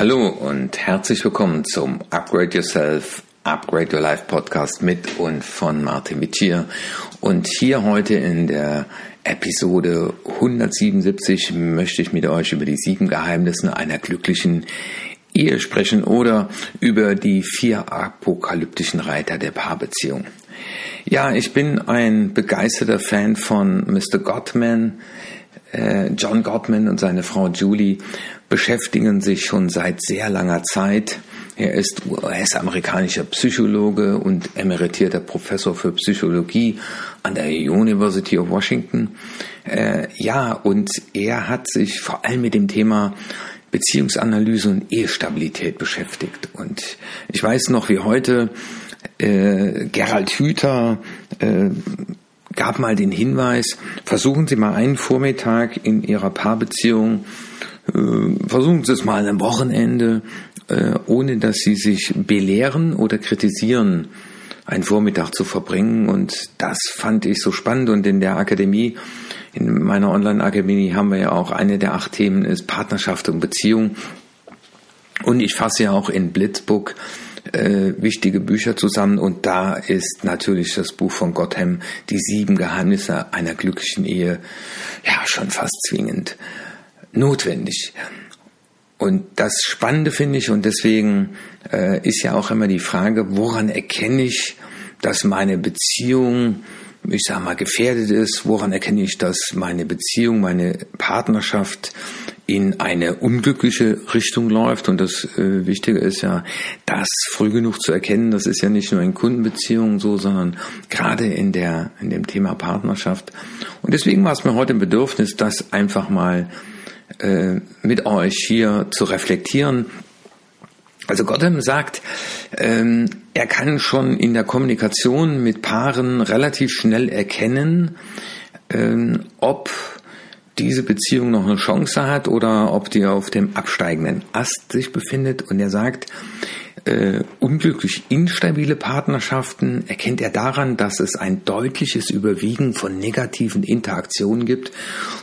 Hallo und herzlich willkommen zum Upgrade Yourself, Upgrade Your Life Podcast mit und von Martin Mittier. Und hier heute in der Episode 177 möchte ich mit euch über die sieben Geheimnisse einer glücklichen Ehe sprechen oder über die vier apokalyptischen Reiter der Paarbeziehung. Ja, ich bin ein begeisterter Fan von Mr. Gottman. Äh, John Gottman und seine Frau Julie beschäftigen sich schon seit sehr langer Zeit. Er ist US-amerikanischer Psychologe und emeritierter Professor für Psychologie an der University of Washington. Äh, ja, und er hat sich vor allem mit dem Thema Beziehungsanalyse und Ehestabilität beschäftigt. Und ich weiß noch wie heute, äh, Gerald Hüther äh, gab mal den Hinweis, versuchen Sie mal einen Vormittag in Ihrer Paarbeziehung äh, versuchen Sie es mal am Wochenende, äh, ohne dass Sie sich belehren oder kritisieren, einen Vormittag zu verbringen. Und das fand ich so spannend. Und in der Akademie, in meiner Online-Akademie haben wir ja auch eine der acht Themen ist Partnerschaft und Beziehung. Und ich fasse ja auch in Blitzbook äh, wichtige Bücher zusammen und da ist natürlich das Buch von Gottham, Die sieben Geheimnisse einer glücklichen Ehe, ja schon fast zwingend notwendig. Und das Spannende finde ich, und deswegen äh, ist ja auch immer die Frage, woran erkenne ich, dass meine Beziehung, ich sag mal, gefährdet ist? Woran erkenne ich, dass meine Beziehung, meine Partnerschaft in eine unglückliche Richtung läuft? Und das äh, Wichtige ist ja, das früh genug zu erkennen. Das ist ja nicht nur in Kundenbeziehungen so, sondern gerade in der, in dem Thema Partnerschaft. Und deswegen war es mir heute ein Bedürfnis, das einfach mal äh, mit euch hier zu reflektieren. Also Gotham sagt, ähm, er kann schon in der Kommunikation mit Paaren relativ schnell erkennen, ähm, ob diese Beziehung noch eine Chance hat oder ob die auf dem absteigenden Ast sich befindet. Und er sagt, äh, unglücklich instabile Partnerschaften erkennt er daran, dass es ein deutliches Überwiegen von negativen Interaktionen gibt.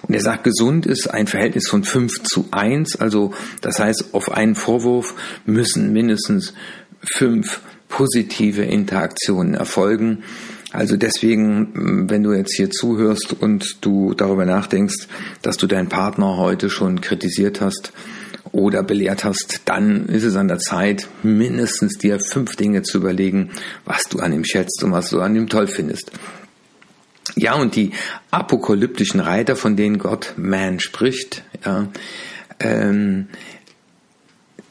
Und er sagt, gesund ist ein Verhältnis von 5 zu 1. Also das heißt, auf einen Vorwurf müssen mindestens fünf positive Interaktionen erfolgen. Also deswegen, wenn du jetzt hier zuhörst und du darüber nachdenkst, dass du deinen Partner heute schon kritisiert hast, oder belehrt hast, dann ist es an der Zeit, mindestens dir fünf Dinge zu überlegen, was du an ihm schätzt und was du an ihm toll findest. Ja, und die apokalyptischen Reiter, von denen Gott Man spricht, ja, ähm,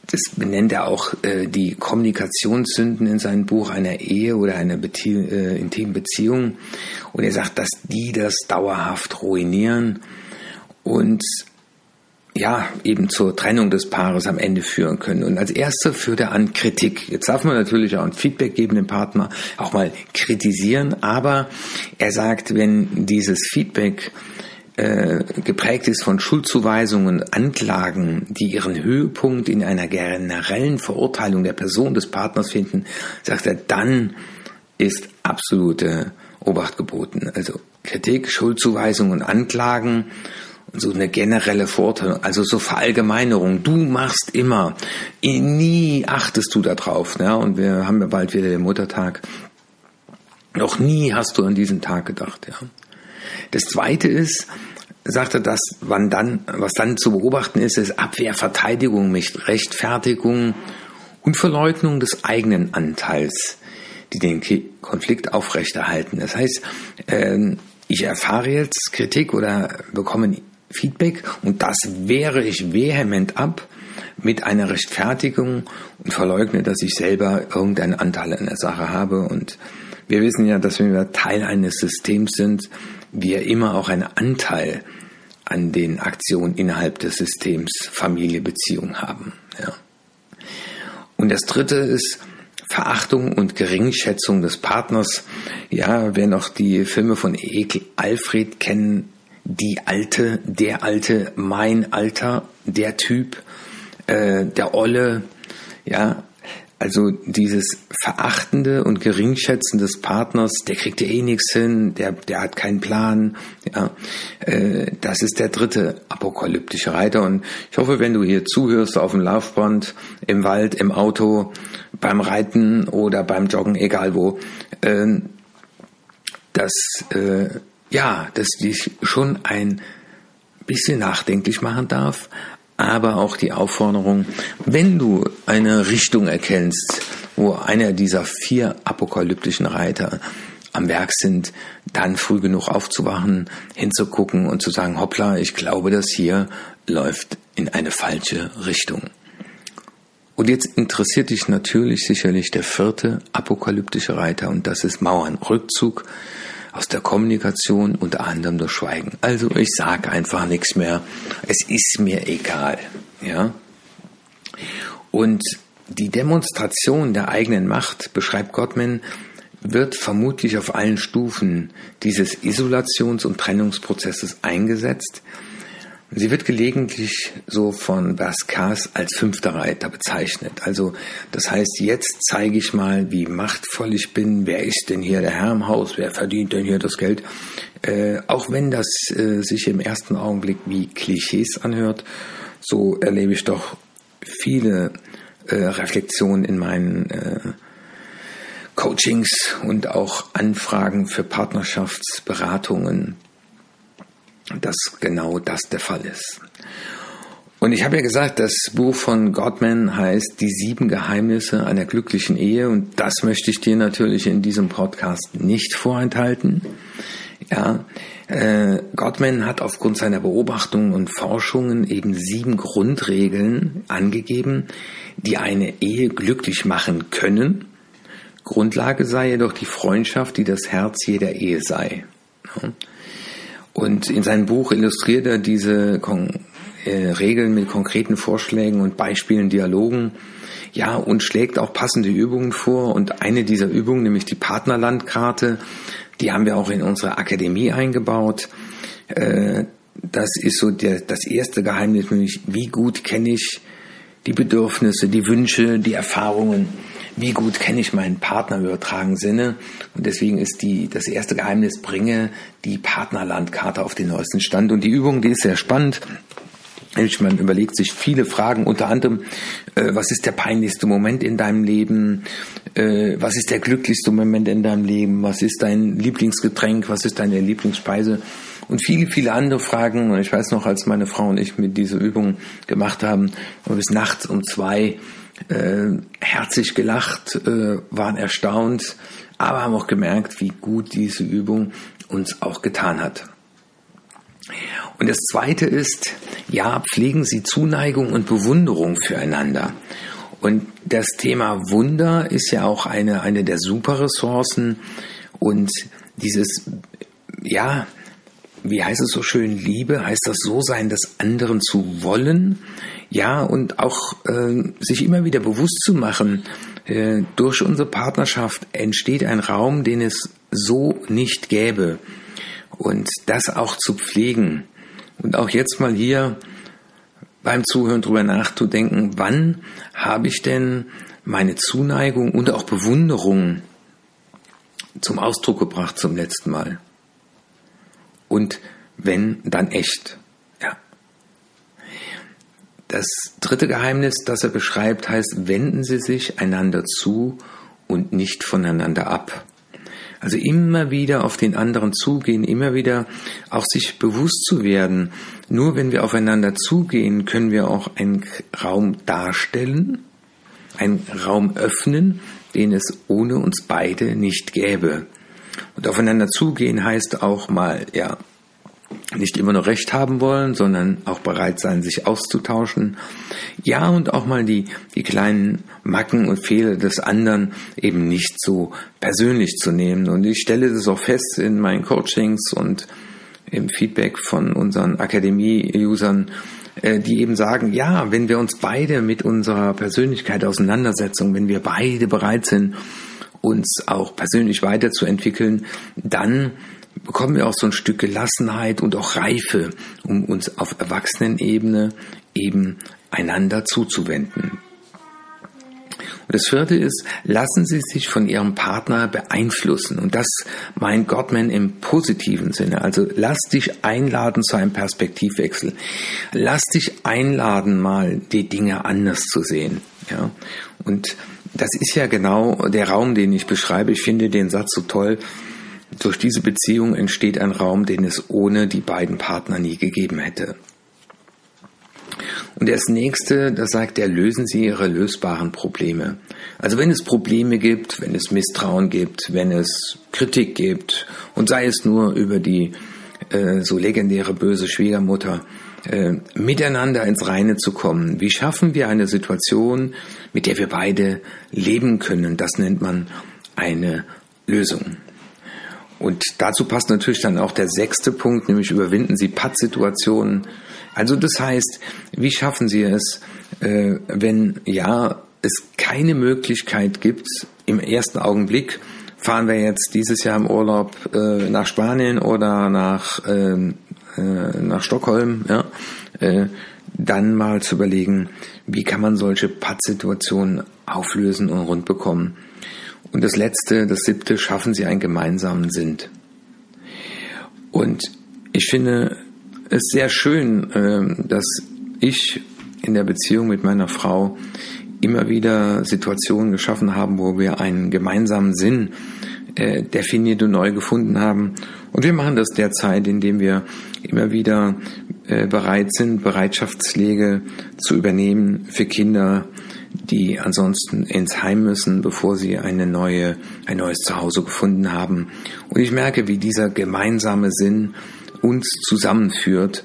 das benennt er auch äh, die Kommunikationssünden in seinem Buch einer Ehe oder einer Bezie äh, intimen Beziehung. Und er sagt, dass die das dauerhaft ruinieren. Und ja, eben zur Trennung des Paares am Ende führen können. Und als erster führt er an Kritik. Jetzt darf man natürlich auch ein Feedback geben dem Partner, auch mal kritisieren, aber er sagt, wenn dieses Feedback äh, geprägt ist von Schuldzuweisungen, Anklagen, die ihren Höhepunkt in einer generellen Verurteilung der Person des Partners finden, sagt er, dann ist absolute Obacht geboten. Also Kritik, Schuldzuweisungen, Anklagen so eine generelle Vorteilung, also so Verallgemeinerung. Du machst immer, nie achtest du darauf. Ne? Und wir haben ja bald wieder den Muttertag. Noch nie hast du an diesen Tag gedacht. Ja? Das Zweite ist, sagt er, dass wann dann, was dann zu beobachten ist, ist Abwehr, Verteidigung, Rechtfertigung und Verleugnung des eigenen Anteils, die den Konflikt aufrechterhalten. Das heißt, ähm, ich erfahre jetzt Kritik oder bekomme Feedback und das wehre ich vehement ab mit einer Rechtfertigung und verleugne, dass ich selber irgendeinen Anteil an der Sache habe. Und wir wissen ja, dass wenn wir Teil eines Systems sind, wir immer auch einen Anteil an den Aktionen innerhalb des Systems Familie, Beziehung haben. Ja. Und das dritte ist, Verachtung und Geringschätzung des Partners. Ja, wer noch die Filme von Ekel Alfred kennen, die Alte, der Alte, mein Alter, der Typ, äh, der Olle, ja, Also dieses Verachtende und Geringschätzen des Partners, der kriegt ja eh nichts hin, der, der hat keinen Plan. Ja, äh, das ist der dritte apokalyptische Reiter. Und ich hoffe, wenn du hier zuhörst auf dem Laufband, im Wald, im Auto, beim Reiten oder beim Joggen, egal wo, äh, dass äh, ja, dass dich schon ein bisschen nachdenklich machen darf, aber auch die Aufforderung, wenn du eine Richtung erkennst, wo einer dieser vier apokalyptischen Reiter am Werk sind, dann früh genug aufzuwachen, hinzugucken und zu sagen, hoppla, ich glaube, das hier läuft in eine falsche Richtung. Und jetzt interessiert dich natürlich sicherlich der vierte apokalyptische Reiter und das ist Mauern, Rückzug, aus der Kommunikation unter anderem durch Schweigen. Also ich sage einfach nichts mehr. Es ist mir egal. Ja? Und die Demonstration der eigenen Macht, beschreibt Gottman, wird vermutlich auf allen Stufen dieses Isolations- und Trennungsprozesses eingesetzt Sie wird gelegentlich so von Baskas als fünfter Reiter bezeichnet. Also das heißt, jetzt zeige ich mal, wie machtvoll ich bin. Wer ist denn hier der Herr im Haus? Wer verdient denn hier das Geld? Äh, auch wenn das äh, sich im ersten Augenblick wie Klischees anhört, so erlebe ich doch viele äh, Reflexionen in meinen äh, Coachings und auch Anfragen für Partnerschaftsberatungen dass genau das der Fall ist. Und ich habe ja gesagt, das Buch von Gottman heißt Die sieben Geheimnisse einer glücklichen Ehe und das möchte ich dir natürlich in diesem Podcast nicht vorenthalten. Ja, äh, Gottman hat aufgrund seiner Beobachtungen und Forschungen eben sieben Grundregeln angegeben, die eine Ehe glücklich machen können. Grundlage sei jedoch die Freundschaft, die das Herz jeder Ehe sei. Ja. Und in seinem Buch illustriert er diese Kon äh, Regeln mit konkreten Vorschlägen und Beispielen, Dialogen. Ja, und schlägt auch passende Übungen vor. Und eine dieser Übungen, nämlich die Partnerlandkarte, die haben wir auch in unsere Akademie eingebaut. Äh, das ist so der, das erste Geheimnis, nämlich wie gut kenne ich die Bedürfnisse, die Wünsche, die Erfahrungen wie gut kenne ich meinen Partner im übertragenen Sinne. Und deswegen ist die, das erste Geheimnis, bringe die Partnerlandkarte auf den neuesten Stand. Und die Übung, die ist sehr spannend. Man überlegt sich viele Fragen, unter anderem, äh, was ist der peinlichste Moment in deinem Leben? Äh, was ist der glücklichste Moment in deinem Leben? Was ist dein Lieblingsgetränk? Was ist deine Lieblingsspeise? Und viele, viele andere Fragen. Und ich weiß noch, als meine Frau und ich mit dieser Übung gemacht haben, bis nachts um zwei äh, herzlich gelacht, äh, waren erstaunt, aber haben auch gemerkt, wie gut diese Übung uns auch getan hat. Und das Zweite ist, ja, pflegen Sie Zuneigung und Bewunderung füreinander. Und das Thema Wunder ist ja auch eine, eine der Superressourcen und dieses, ja, wie heißt es so schön, Liebe, heißt das so sein, das anderen zu wollen ja, und auch äh, sich immer wieder bewusst zu machen, äh, durch unsere Partnerschaft entsteht ein Raum, den es so nicht gäbe. Und das auch zu pflegen. Und auch jetzt mal hier beim Zuhören drüber nachzudenken, wann habe ich denn meine Zuneigung und auch Bewunderung zum Ausdruck gebracht zum letzten Mal? Und wenn, dann echt. Das dritte Geheimnis, das er beschreibt, heißt, wenden Sie sich einander zu und nicht voneinander ab. Also immer wieder auf den anderen zugehen, immer wieder auch sich bewusst zu werden. Nur wenn wir aufeinander zugehen, können wir auch einen Raum darstellen, einen Raum öffnen, den es ohne uns beide nicht gäbe. Und aufeinander zugehen heißt auch mal, ja, nicht immer nur Recht haben wollen, sondern auch bereit sein, sich auszutauschen. Ja, und auch mal die, die kleinen Macken und Fehler des anderen eben nicht so persönlich zu nehmen. Und ich stelle das auch fest in meinen Coachings und im Feedback von unseren Akademie-Usern, äh, die eben sagen, ja, wenn wir uns beide mit unserer Persönlichkeit auseinandersetzen, wenn wir beide bereit sind, uns auch persönlich weiterzuentwickeln, dann bekommen wir auch so ein Stück Gelassenheit und auch Reife, um uns auf Erwachsenenebene eben einander zuzuwenden. Und das vierte ist, lassen Sie sich von Ihrem Partner beeinflussen. Und das meint Gottman im positiven Sinne. Also lass dich einladen zu einem Perspektivwechsel. Lass dich einladen, mal die Dinge anders zu sehen. Ja. Und das ist ja genau der Raum, den ich beschreibe. Ich finde den Satz so toll. Durch diese Beziehung entsteht ein Raum, den es ohne die beiden Partner nie gegeben hätte. Und das nächste, da sagt er, lösen Sie Ihre lösbaren Probleme. Also wenn es Probleme gibt, wenn es Misstrauen gibt, wenn es Kritik gibt und sei es nur über die äh, so legendäre böse Schwiegermutter, äh, miteinander ins Reine zu kommen. Wie schaffen wir eine Situation, mit der wir beide leben können? Das nennt man eine Lösung. Und dazu passt natürlich dann auch der sechste Punkt, nämlich überwinden Sie Pattsituationen. Also das heißt, wie schaffen Sie es, äh, wenn ja es keine Möglichkeit gibt, im ersten Augenblick, fahren wir jetzt dieses Jahr im Urlaub äh, nach Spanien oder nach, ähm, äh, nach Stockholm, ja, äh, dann mal zu überlegen, wie kann man solche Pattsituationen auflösen und rund bekommen. Und das letzte, das siebte, schaffen Sie einen gemeinsamen Sinn. Und ich finde es sehr schön, ähm, dass ich in der Beziehung mit meiner Frau immer wieder Situationen geschaffen haben, wo wir einen gemeinsamen Sinn äh, definiert und neu gefunden haben. Und wir machen das derzeit, indem wir immer wieder äh, bereit sind, Bereitschaftspflege zu übernehmen für Kinder, die ansonsten ins Heim müssen, bevor sie eine neue, ein neues Zuhause gefunden haben. Und ich merke, wie dieser gemeinsame Sinn uns zusammenführt.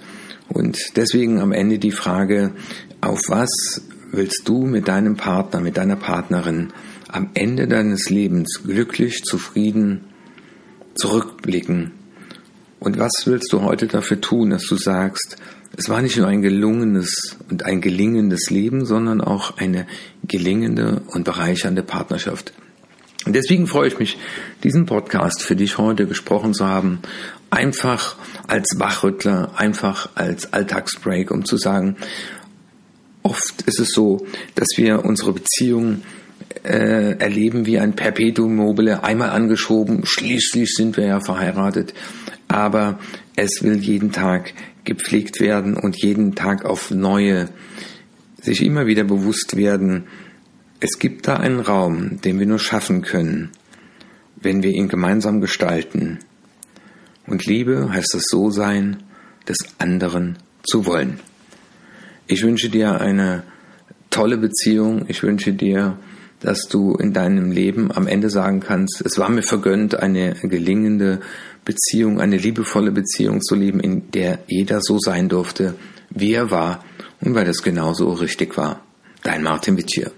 Und deswegen am Ende die Frage, auf was willst du mit deinem Partner, mit deiner Partnerin am Ende deines Lebens glücklich, zufrieden zurückblicken? Und was willst du heute dafür tun, dass du sagst, es war nicht nur ein gelungenes und ein gelingendes Leben, sondern auch eine gelingende und bereichernde Partnerschaft. Und deswegen freue ich mich, diesen Podcast für dich heute gesprochen zu haben. Einfach als Wachrüttler, einfach als Alltagsbreak, um zu sagen, oft ist es so, dass wir unsere Beziehung äh, erleben wie ein Perpetuum mobile, einmal angeschoben, schließlich sind wir ja verheiratet, aber es will jeden Tag gepflegt werden und jeden Tag auf neue sich immer wieder bewusst werden, es gibt da einen Raum, den wir nur schaffen können, wenn wir ihn gemeinsam gestalten. Und Liebe heißt es so sein, des anderen zu wollen. Ich wünsche dir eine tolle Beziehung. Ich wünsche dir, dass du in deinem Leben am Ende sagen kannst, es war mir vergönnt, eine gelingende Beziehung, eine liebevolle Beziehung zu leben, in der jeder so sein durfte, wie er war und weil das genauso richtig war. Dein Martin Wittier.